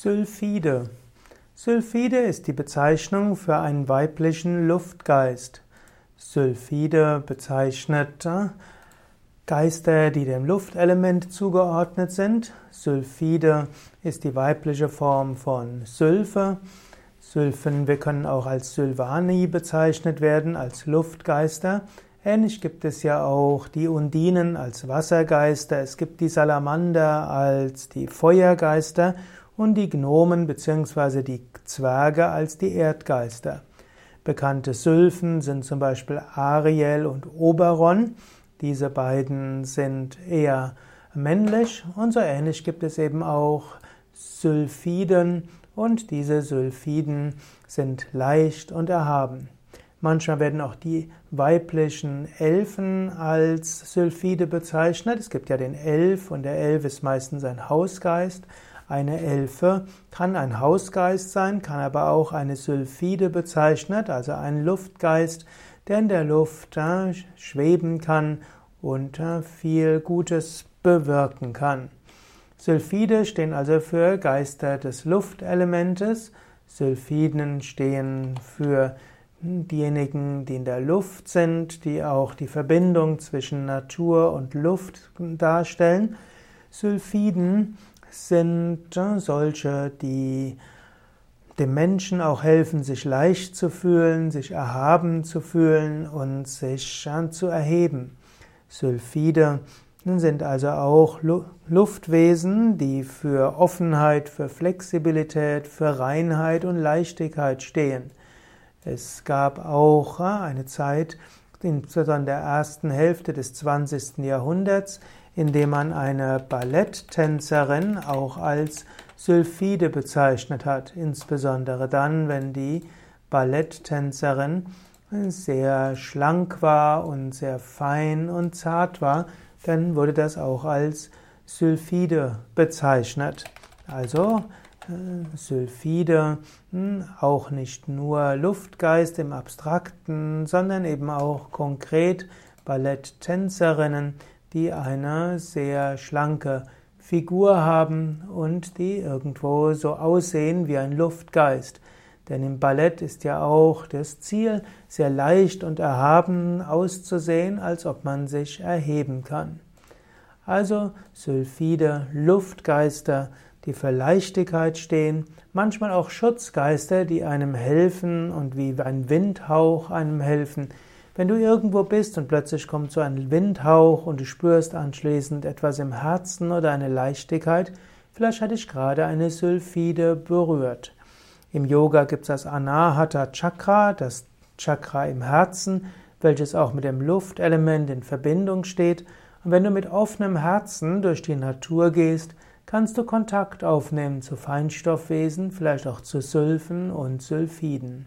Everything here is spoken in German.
Sylphide. Sylphide ist die Bezeichnung für einen weiblichen Luftgeist. Sylphide bezeichnet äh, Geister, die dem Luftelement zugeordnet sind. Sylphide ist die weibliche Form von Sylphe. Sylphen, wir können auch als Sylvani bezeichnet werden, als Luftgeister. Ähnlich gibt es ja auch die Undinen als Wassergeister, es gibt die Salamander als die Feuergeister und die Gnomen bzw. die Zwerge als die Erdgeister. Bekannte Sylphen sind zum Beispiel Ariel und Oberon. Diese beiden sind eher männlich und so ähnlich gibt es eben auch Sylphiden und diese Sylphiden sind leicht und erhaben. Manchmal werden auch die weiblichen Elfen als Sylphide bezeichnet. Es gibt ja den Elf und der Elf ist meistens ein Hausgeist. Eine Elfe kann ein Hausgeist sein, kann aber auch eine Sylphide bezeichnet, also ein Luftgeist, der in der Luft äh, schweben kann und äh, viel Gutes bewirken kann. Sylphide stehen also für Geister des Luftelementes. Sylphiden stehen für diejenigen, die in der Luft sind, die auch die Verbindung zwischen Natur und Luft darstellen. Sylphiden sind solche, die dem Menschen auch helfen, sich leicht zu fühlen, sich erhaben zu fühlen und sich zu erheben. Sylphide sind also auch Luftwesen, die für Offenheit, für Flexibilität, für Reinheit und Leichtigkeit stehen. Es gab auch äh, eine Zeit, insbesondere in der ersten Hälfte des 20. Jahrhunderts, indem man eine Balletttänzerin auch als Sylphide bezeichnet hat, insbesondere dann, wenn die Balletttänzerin sehr schlank war und sehr fein und zart war, dann wurde das auch als Sylphide bezeichnet. Also äh, Sylphide, hm, auch nicht nur Luftgeist im Abstrakten, sondern eben auch konkret Balletttänzerinnen, die eine sehr schlanke Figur haben und die irgendwo so aussehen wie ein Luftgeist. Denn im Ballett ist ja auch das Ziel, sehr leicht und erhaben auszusehen, als ob man sich erheben kann. Also Sylphide, Luftgeister, die für Leichtigkeit stehen, manchmal auch Schutzgeister, die einem helfen und wie ein Windhauch einem helfen, wenn du irgendwo bist und plötzlich kommt so ein Windhauch und du spürst anschließend etwas im Herzen oder eine Leichtigkeit, vielleicht hat dich gerade eine Sylphide berührt. Im Yoga gibt es das Anahata Chakra, das Chakra im Herzen, welches auch mit dem Luftelement in Verbindung steht. Und wenn du mit offenem Herzen durch die Natur gehst, kannst du Kontakt aufnehmen zu Feinstoffwesen, vielleicht auch zu Sylphen und Sylphiden.